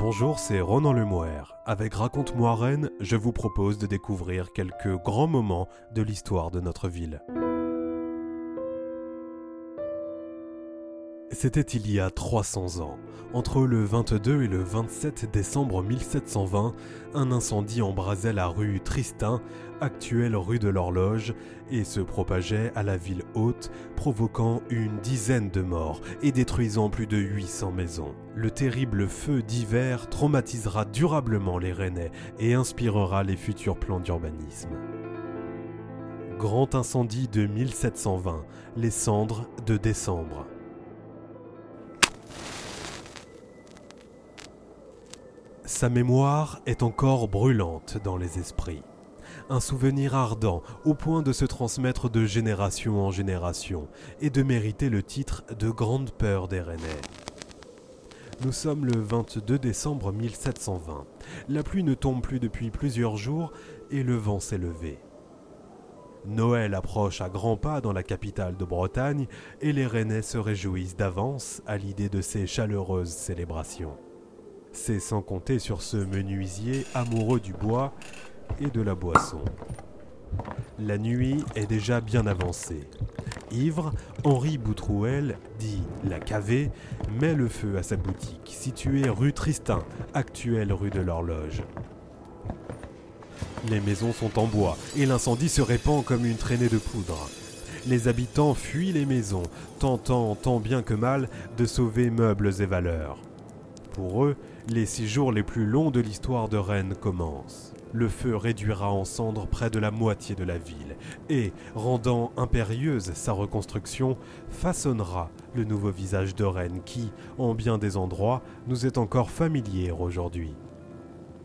Bonjour, c'est Ronan Lemouer. Avec Raconte-moi Rennes, je vous propose de découvrir quelques grands moments de l'histoire de notre ville. C'était il y a 300 ans. Entre le 22 et le 27 décembre 1720, un incendie embrasait la rue Tristin, actuelle rue de l'Horloge, et se propageait à la ville haute, provoquant une dizaine de morts et détruisant plus de 800 maisons. Le terrible feu d'hiver traumatisera durablement les Rennais et inspirera les futurs plans d'urbanisme. Grand incendie de 1720, les cendres de décembre. Sa mémoire est encore brûlante dans les esprits. Un souvenir ardent au point de se transmettre de génération en génération et de mériter le titre de Grande Peur des Rennais. Nous sommes le 22 décembre 1720. La pluie ne tombe plus depuis plusieurs jours et le vent s'est levé. Noël approche à grands pas dans la capitale de Bretagne et les Rennais se réjouissent d'avance à l'idée de ces chaleureuses célébrations. C'est sans compter sur ce menuisier amoureux du bois et de la boisson. La nuit est déjà bien avancée. Ivre, Henri Boutrouel, dit La Cavée, met le feu à sa boutique, située rue Tristin, actuelle rue de l'Horloge. Les maisons sont en bois et l'incendie se répand comme une traînée de poudre. Les habitants fuient les maisons, tentant tant bien que mal de sauver meubles et valeurs. Pour eux, les six jours les plus longs de l'histoire de Rennes commencent. Le feu réduira en cendres près de la moitié de la ville et, rendant impérieuse sa reconstruction, façonnera le nouveau visage de Rennes qui, en bien des endroits, nous est encore familier aujourd'hui.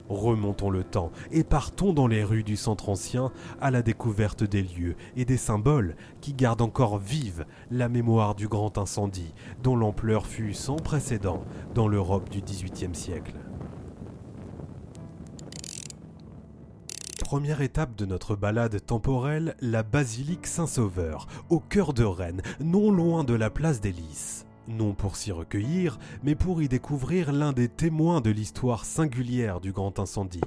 Remontons le temps et partons dans les rues du centre ancien à la découverte des lieux et des symboles qui gardent encore vive la mémoire du grand incendie dont l'ampleur fut sans précédent dans l'Europe du XVIIIe siècle. Première étape de notre balade temporelle, la basilique Saint-Sauveur, au cœur de Rennes, non loin de la place des Lys non pour s'y recueillir, mais pour y découvrir l'un des témoins de l'histoire singulière du grand incendie.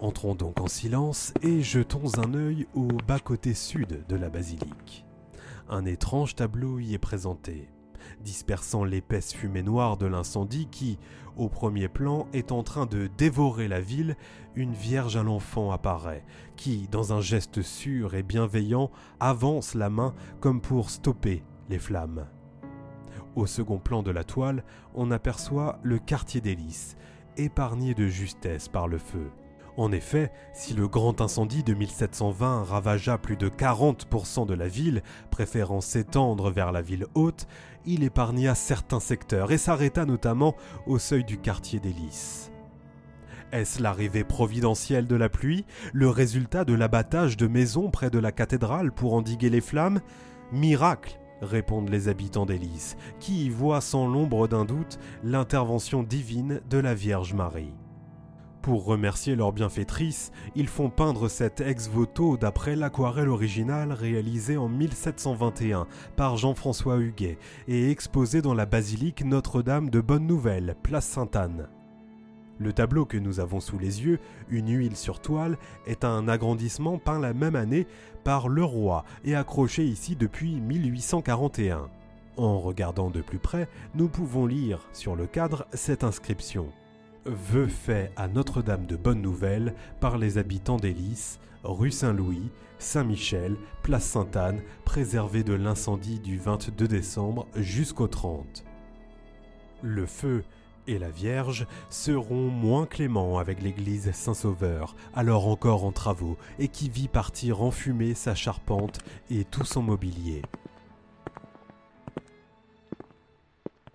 Entrons donc en silence et jetons un œil au bas-côté sud de la basilique. Un étrange tableau y est présenté, dispersant l'épaisse fumée noire de l'incendie qui, au premier plan, est en train de dévorer la ville, une vierge à l'enfant apparaît, qui, dans un geste sûr et bienveillant, avance la main comme pour stopper les flammes. Au second plan de la toile, on aperçoit le quartier des épargné de justesse par le feu. En effet, si le grand incendie de 1720 ravagea plus de 40% de la ville, préférant s'étendre vers la ville haute, il épargna certains secteurs et s'arrêta notamment au seuil du quartier des Est-ce l'arrivée providentielle de la pluie, le résultat de l'abattage de maisons près de la cathédrale pour endiguer les flammes? Miracle répondent les habitants d'Élise, qui y voient sans l'ombre d'un doute l'intervention divine de la Vierge Marie. Pour remercier leur bienfaitrice, ils font peindre cet ex-voto d'après l'aquarelle originale réalisée en 1721 par Jean-François Huguet et exposée dans la basilique Notre-Dame de Bonne Nouvelle, place Sainte-Anne. Le tableau que nous avons sous les yeux, une huile sur toile, est un agrandissement peint la même année par Leroy et accroché ici depuis 1841. En regardant de plus près, nous pouvons lire sur le cadre cette inscription. Vœu fait à Notre-Dame de Bonne Nouvelle par les habitants d'Hélice, rue Saint-Louis, Saint-Michel, place Sainte-Anne, préservée de l'incendie du 22 décembre jusqu'au 30. Le feu et la Vierge seront moins cléments avec l'église Saint-Sauveur, alors encore en travaux, et qui vit partir en fumée sa charpente et tout son mobilier.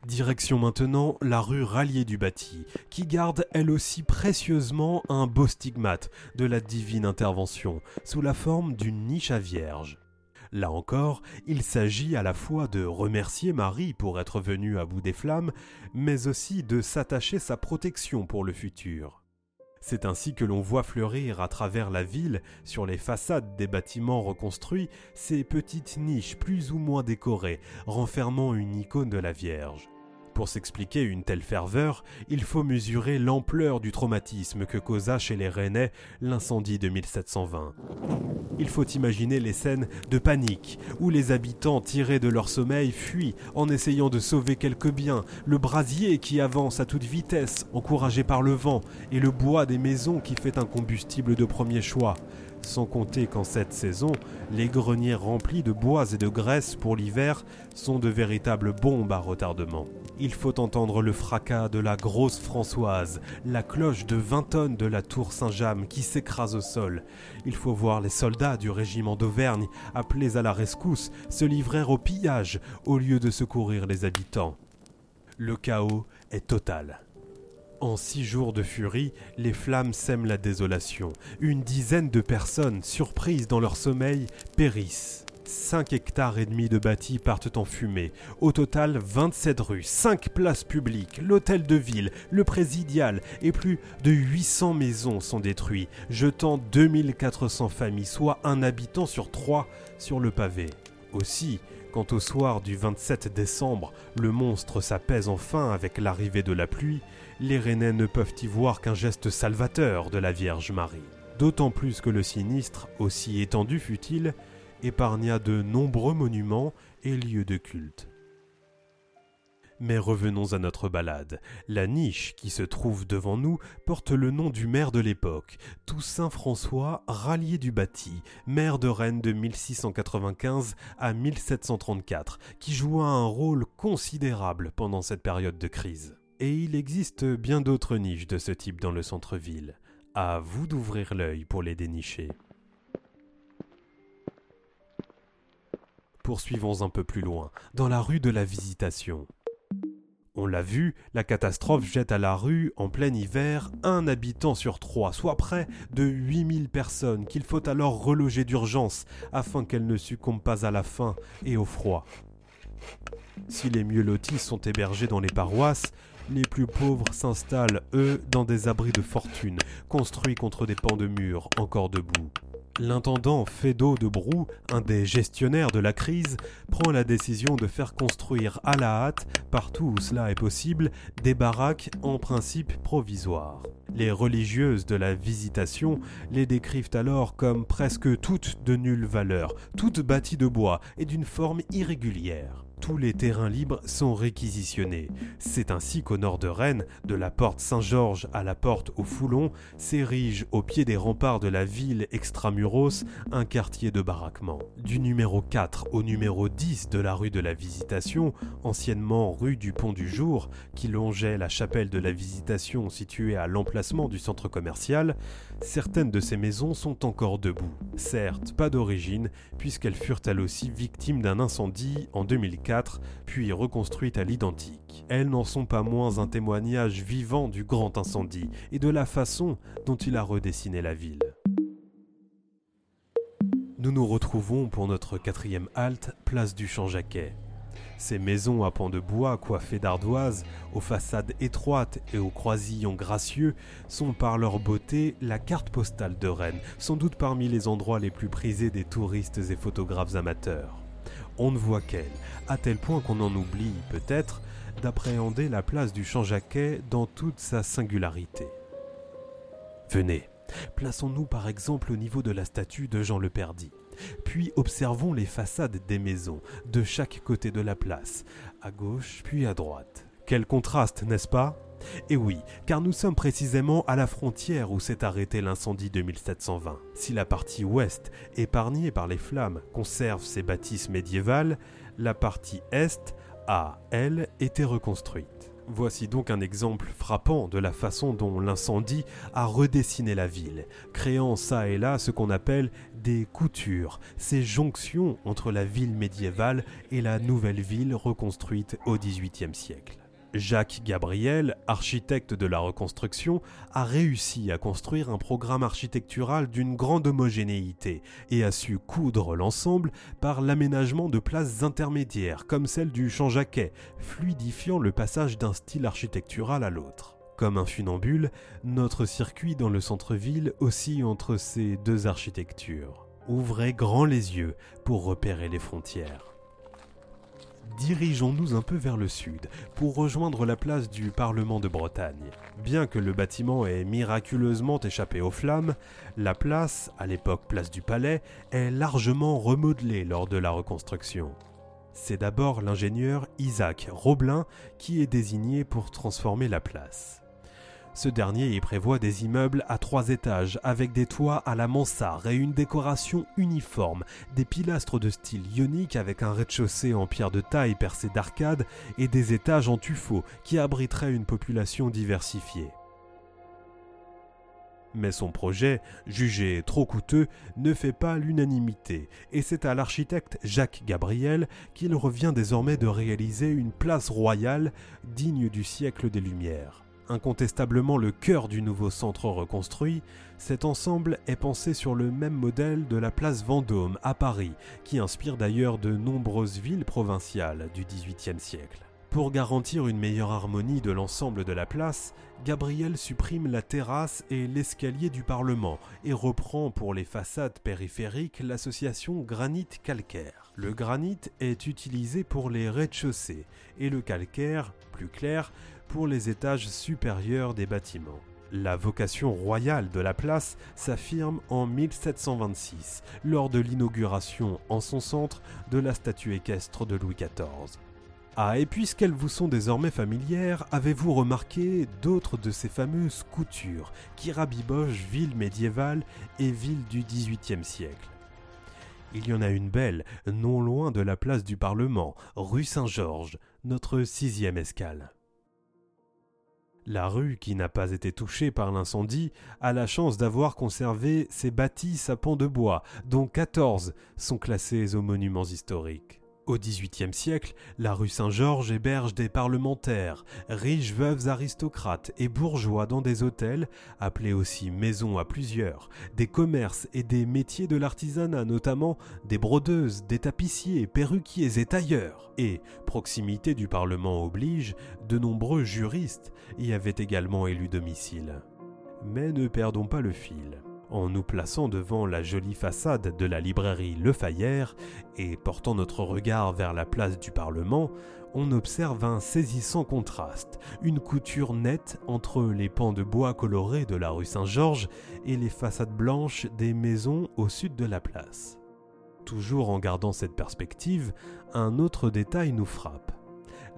Direction maintenant la rue Rallier du Bâti, qui garde elle aussi précieusement un beau stigmate de la divine intervention, sous la forme d'une niche à vierge. Là encore, il s'agit à la fois de remercier Marie pour être venue à bout des flammes, mais aussi de s'attacher sa protection pour le futur. C'est ainsi que l'on voit fleurir à travers la ville, sur les façades des bâtiments reconstruits, ces petites niches plus ou moins décorées, renfermant une icône de la Vierge. Pour s'expliquer une telle ferveur, il faut mesurer l'ampleur du traumatisme que causa chez les Rennais l'incendie de 1720. Il faut imaginer les scènes de panique où les habitants tirés de leur sommeil fuient en essayant de sauver quelques biens, le brasier qui avance à toute vitesse encouragé par le vent et le bois des maisons qui fait un combustible de premier choix. Sans compter qu'en cette saison, les greniers remplis de bois et de graisse pour l'hiver sont de véritables bombes à retardement. Il faut entendre le fracas de la grosse Françoise, la cloche de 20 tonnes de la tour Saint-James qui s'écrase au sol. Il faut voir les soldats du régiment d'Auvergne, appelés à la rescousse, se livrer au pillage au lieu de secourir les habitants. Le chaos est total. En six jours de furie, les flammes sèment la désolation. Une dizaine de personnes, surprises dans leur sommeil, périssent. 5 hectares et demi de bâtis partent en fumée. Au total, 27 rues, 5 places publiques, l'hôtel de ville, le présidial et plus de 800 maisons sont détruits, jetant 2400 familles, soit un habitant sur trois sur le pavé. Aussi, quand au soir du 27 décembre, le monstre s'apaise enfin avec l'arrivée de la pluie, les Rennais ne peuvent y voir qu'un geste salvateur de la Vierge Marie. D'autant plus que le sinistre, aussi étendu fut-il, épargna de nombreux monuments et lieux de culte. Mais revenons à notre balade. La niche qui se trouve devant nous porte le nom du maire de l'époque, Toussaint François Rallier du Bâti, maire de Rennes de 1695 à 1734, qui joua un rôle considérable pendant cette période de crise. Et il existe bien d'autres niches de ce type dans le centre-ville. À vous d'ouvrir l'œil pour les dénicher. Poursuivons un peu plus loin, dans la rue de la Visitation. On l'a vu, la catastrophe jette à la rue, en plein hiver, un habitant sur trois, soit près de 8000 personnes qu'il faut alors reloger d'urgence afin qu'elles ne succombent pas à la faim et au froid. Si les mieux lotis sont hébergés dans les paroisses, les plus pauvres s'installent, eux, dans des abris de fortune, construits contre des pans de murs encore debout. L'intendant Fédot de Brou, un des gestionnaires de la crise, prend la décision de faire construire à la hâte, partout où cela est possible, des baraques en principe provisoires. Les religieuses de la Visitation les décrivent alors comme presque toutes de nulle valeur, toutes bâties de bois et d'une forme irrégulière tous les terrains libres sont réquisitionnés. C'est ainsi qu'au nord de Rennes, de la porte Saint-Georges à la porte au Foulon, s'érige au pied des remparts de la ville extramuros un quartier de baraquement. Du numéro 4 au numéro 10 de la rue de la Visitation, anciennement rue du Pont du Jour, qui longeait la chapelle de la Visitation située à l'emplacement du centre commercial, certaines de ces maisons sont encore debout. Certes, pas d'origine, puisqu'elles furent elles aussi victimes d'un incendie en 2004 puis reconstruites à l'identique. Elles n'en sont pas moins un témoignage vivant du grand incendie et de la façon dont il a redessiné la ville. Nous nous retrouvons pour notre quatrième halte, place du Champ-Jacquet. Ces maisons à pans de bois coiffées d'ardoises, aux façades étroites et aux croisillons gracieux, sont par leur beauté la carte postale de Rennes, sans doute parmi les endroits les plus prisés des touristes et photographes amateurs on ne voit qu'elle, à tel point qu'on en oublie peut-être d'appréhender la place du Champ-Jacquet dans toute sa singularité. Venez, plaçons-nous par exemple au niveau de la statue de Jean le Perdit. Puis observons les façades des maisons, de chaque côté de la place, à gauche puis à droite. Quel contraste, n'est-ce pas? Et oui, car nous sommes précisément à la frontière où s'est arrêté l'incendie de 1720. Si la partie ouest, épargnée par les flammes, conserve ses bâtisses médiévales, la partie est a, elle, été reconstruite. Voici donc un exemple frappant de la façon dont l'incendie a redessiné la ville, créant ça et là ce qu'on appelle des coutures, ces jonctions entre la ville médiévale et la nouvelle ville reconstruite au XVIIIe siècle. Jacques Gabriel, architecte de la reconstruction, a réussi à construire un programme architectural d'une grande homogénéité et a su coudre l'ensemble par l'aménagement de places intermédiaires comme celle du Champ-Jacquet, fluidifiant le passage d'un style architectural à l'autre. Comme un funambule, notre circuit dans le centre-ville oscille entre ces deux architectures. Ouvrez grand les yeux pour repérer les frontières. Dirigeons-nous un peu vers le sud pour rejoindre la place du Parlement de Bretagne. Bien que le bâtiment ait miraculeusement échappé aux flammes, la place, à l'époque place du Palais, est largement remodelée lors de la reconstruction. C'est d'abord l'ingénieur Isaac Roblin qui est désigné pour transformer la place. Ce dernier y prévoit des immeubles à trois étages avec des toits à la mansarde et une décoration uniforme, des pilastres de style ionique avec un rez-de-chaussée en pierre de taille percé d'arcades et des étages en tuffeau qui abriteraient une population diversifiée. Mais son projet, jugé trop coûteux, ne fait pas l'unanimité, et c'est à l'architecte Jacques Gabriel qu'il revient désormais de réaliser une place royale digne du siècle des Lumières. Incontestablement le cœur du nouveau centre reconstruit, cet ensemble est pensé sur le même modèle de la place Vendôme à Paris, qui inspire d'ailleurs de nombreuses villes provinciales du XVIIIe siècle. Pour garantir une meilleure harmonie de l'ensemble de la place, Gabriel supprime la terrasse et l'escalier du Parlement et reprend pour les façades périphériques l'association granit-calcaire. Le granit est utilisé pour les rez-de-chaussée et le calcaire, plus clair, pour les étages supérieurs des bâtiments. La vocation royale de la place s'affirme en 1726 lors de l'inauguration en son centre de la statue équestre de Louis XIV. Ah, et puisqu'elles vous sont désormais familières, avez-vous remarqué d'autres de ces fameuses coutures qui rabibochent villes médiévales et villes du XVIIIe siècle? Il y en a une belle, non loin de la place du Parlement, rue Saint-Georges, notre sixième escale. La rue, qui n'a pas été touchée par l'incendie, a la chance d'avoir conservé ses bâtisses à pans de bois, dont 14 sont classés aux monuments historiques. Au XVIIIe siècle, la rue Saint-Georges héberge des parlementaires, riches veuves aristocrates et bourgeois dans des hôtels, appelés aussi maisons à plusieurs, des commerces et des métiers de l'artisanat, notamment des brodeuses, des tapissiers, perruquiers et tailleurs. Et, proximité du Parlement oblige, de nombreux juristes y avaient également élu domicile. Mais ne perdons pas le fil en nous plaçant devant la jolie façade de la librairie Le Fayère et portant notre regard vers la place du Parlement, on observe un saisissant contraste, une couture nette entre les pans de bois colorés de la rue Saint-Georges et les façades blanches des maisons au sud de la place. Toujours en gardant cette perspective, un autre détail nous frappe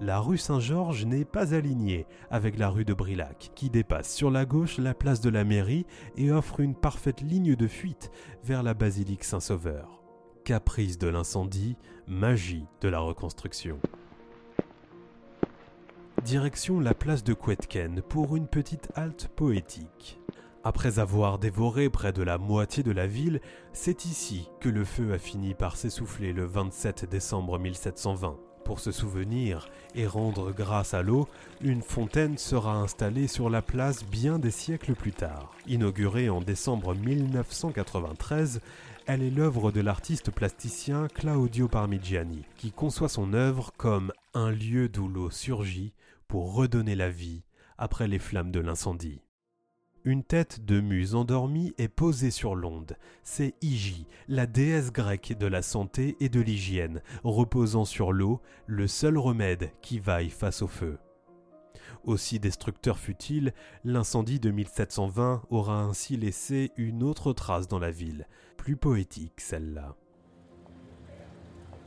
la rue Saint-Georges n'est pas alignée avec la rue de Brilac, qui dépasse sur la gauche la place de la mairie et offre une parfaite ligne de fuite vers la basilique Saint-Sauveur. Caprice de l'incendie, magie de la reconstruction. Direction la place de Quetken pour une petite halte poétique. Après avoir dévoré près de la moitié de la ville, c'est ici que le feu a fini par s'essouffler le 27 décembre 1720. Pour se souvenir et rendre grâce à l'eau, une fontaine sera installée sur la place bien des siècles plus tard. Inaugurée en décembre 1993, elle est l'œuvre de l'artiste plasticien Claudio Parmigiani, qui conçoit son œuvre comme un lieu d'où l'eau surgit pour redonner la vie après les flammes de l'incendie. Une tête de muse endormie est posée sur l'onde. C'est Igi, la déesse grecque de la santé et de l'hygiène, reposant sur l'eau, le seul remède qui vaille face au feu. Aussi destructeur fut-il, l'incendie de 1720 aura ainsi laissé une autre trace dans la ville, plus poétique celle-là.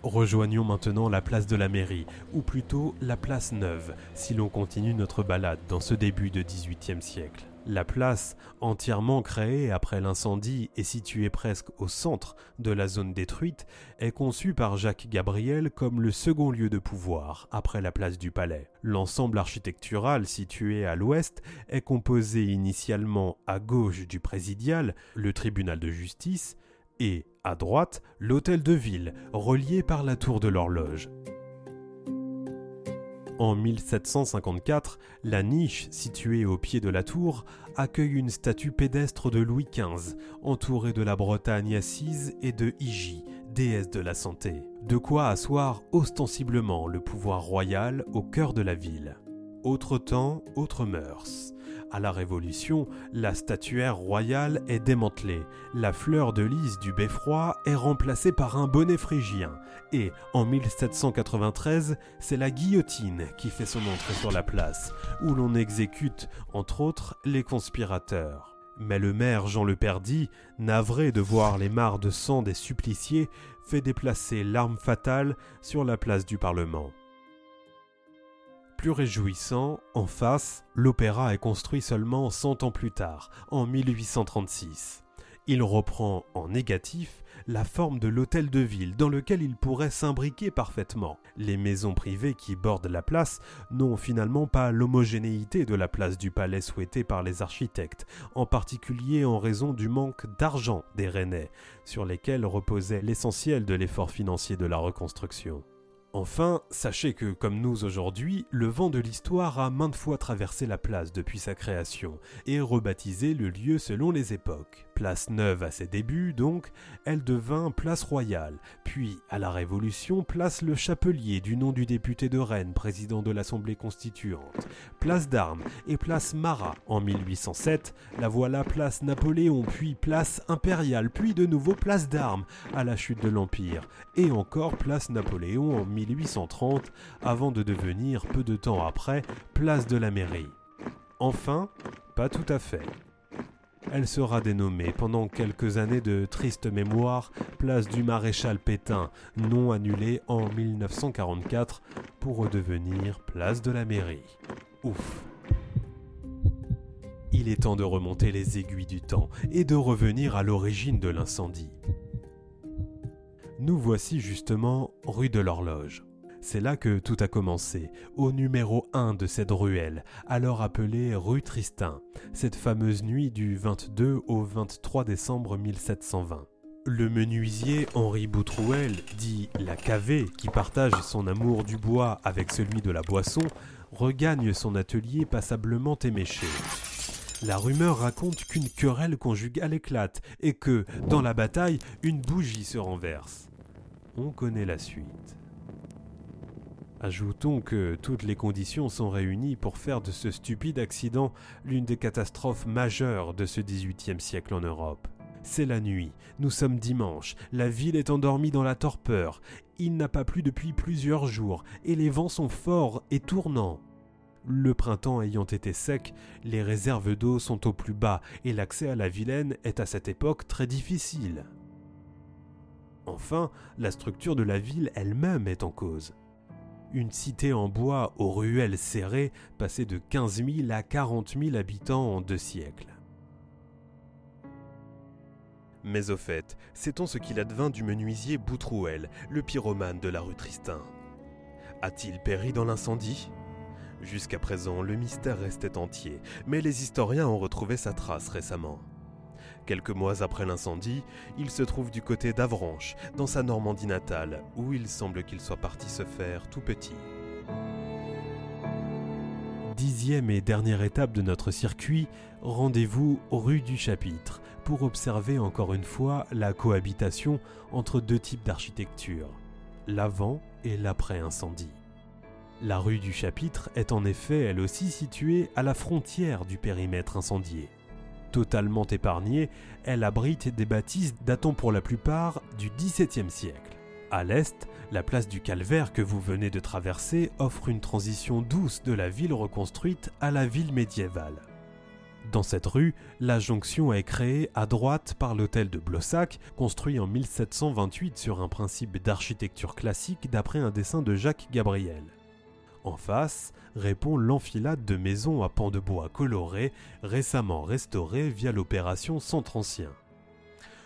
Rejoignons maintenant la place de la mairie, ou plutôt la place Neuve, si l'on continue notre balade dans ce début de XVIIIe siècle. La place, entièrement créée après l'incendie et située presque au centre de la zone détruite, est conçue par Jacques Gabriel comme le second lieu de pouvoir après la place du Palais. L'ensemble architectural situé à l'ouest est composé initialement à gauche du présidial, le tribunal de justice, et à droite, l'hôtel de ville, relié par la tour de l'horloge. En 1754, la niche située au pied de la tour accueille une statue pédestre de Louis XV, entourée de la Bretagne assise et de Hygie, déesse de la santé. De quoi asseoir ostensiblement le pouvoir royal au cœur de la ville. Autre temps, autre mœurs. À la Révolution, la statuaire royale est démantelée, la fleur de lys du beffroi est remplacée par un bonnet phrygien, et en 1793, c'est la guillotine qui fait son entrée sur la place, où l'on exécute, entre autres, les conspirateurs. Mais le maire Jean Le Perdit, navré de voir les mares de sang des suppliciés, fait déplacer l'arme fatale sur la place du Parlement. Plus réjouissant, en face, l'opéra est construit seulement 100 ans plus tard, en 1836. Il reprend en négatif la forme de l'hôtel de ville dans lequel il pourrait s'imbriquer parfaitement. Les maisons privées qui bordent la place n'ont finalement pas l'homogénéité de la place du palais souhaitée par les architectes, en particulier en raison du manque d'argent des Rennais, sur lesquels reposait l'essentiel de l'effort financier de la reconstruction. Enfin, sachez que, comme nous aujourd'hui, le vent de l'histoire a maintes fois traversé la place depuis sa création et rebaptisé le lieu selon les époques. Place neuve à ses débuts, donc, elle devint place royale, puis, à la Révolution, place le Chapelier du nom du député de Rennes, président de l'Assemblée constituante, place d'Armes et place Marat en 1807, la voilà place Napoléon, puis place impériale, puis de nouveau place d'Armes à la chute de l'Empire, et encore place Napoléon en 1830, avant de devenir, peu de temps après, place de la mairie. Enfin, pas tout à fait elle sera dénommée pendant quelques années de triste mémoire place du maréchal Pétain, non annulée en 1944 pour redevenir place de la mairie. Ouf. Il est temps de remonter les aiguilles du temps et de revenir à l'origine de l'incendie. Nous voici justement rue de l'horloge. C'est là que tout a commencé, au numéro 1 de cette ruelle, alors appelée rue Tristin, cette fameuse nuit du 22 au 23 décembre 1720. Le menuisier Henri Boutrouel, dit la Cavé, qui partage son amour du bois avec celui de la boisson, regagne son atelier passablement éméché. La rumeur raconte qu'une querelle conjugale éclate et que, dans la bataille, une bougie se renverse. On connaît la suite. Ajoutons que toutes les conditions sont réunies pour faire de ce stupide accident l'une des catastrophes majeures de ce XVIIIe siècle en Europe. C'est la nuit, nous sommes dimanche, la ville est endormie dans la torpeur, il n'a pas plu depuis plusieurs jours, et les vents sont forts et tournants. Le printemps ayant été sec, les réserves d'eau sont au plus bas, et l'accès à la Vilaine est à cette époque très difficile. Enfin, la structure de la ville elle-même est en cause une cité en bois aux ruelles serrées passée de 15 000 à 40 000 habitants en deux siècles. Mais au fait, sait-on ce qu'il advint du menuisier Boutrouel, le pyromane de la rue Tristin? A-t-il péri dans l'incendie? Jusqu'à présent, le mystère restait entier, mais les historiens ont retrouvé sa trace récemment. Quelques mois après l'incendie, il se trouve du côté d'Avranches, dans sa Normandie natale, où il semble qu'il soit parti se faire tout petit. Dixième et dernière étape de notre circuit, rendez-vous rue du Chapitre, pour observer encore une fois la cohabitation entre deux types d'architecture, l'avant et l'après-incendie. La rue du Chapitre est en effet elle aussi située à la frontière du périmètre incendié totalement épargnée, elle abrite des bâtisses datant pour la plupart du XVIIe siècle. À l'est, la place du Calvaire que vous venez de traverser offre une transition douce de la ville reconstruite à la ville médiévale. Dans cette rue, la jonction est créée à droite par l'hôtel de Blossac, construit en 1728 sur un principe d'architecture classique d'après un dessin de Jacques Gabriel. En face répond l'enfilade de maisons à pans de bois colorés, récemment restaurées via l'opération Centre Ancien.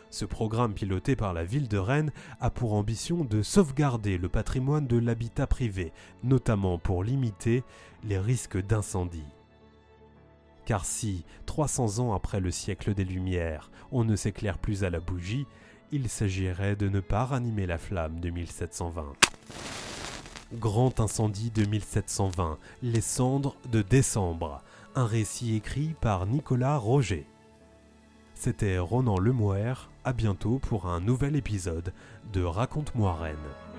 Ce programme piloté par la ville de Rennes a pour ambition de sauvegarder le patrimoine de l'habitat privé, notamment pour limiter les risques d'incendie. Car si, 300 ans après le siècle des Lumières, on ne s'éclaire plus à la bougie, il s'agirait de ne pas ranimer la flamme de 1720. Grand incendie de 1720, Les cendres de décembre, un récit écrit par Nicolas Roger. C'était Ronan Lemoire, à bientôt pour un nouvel épisode de Raconte-moi Rennes.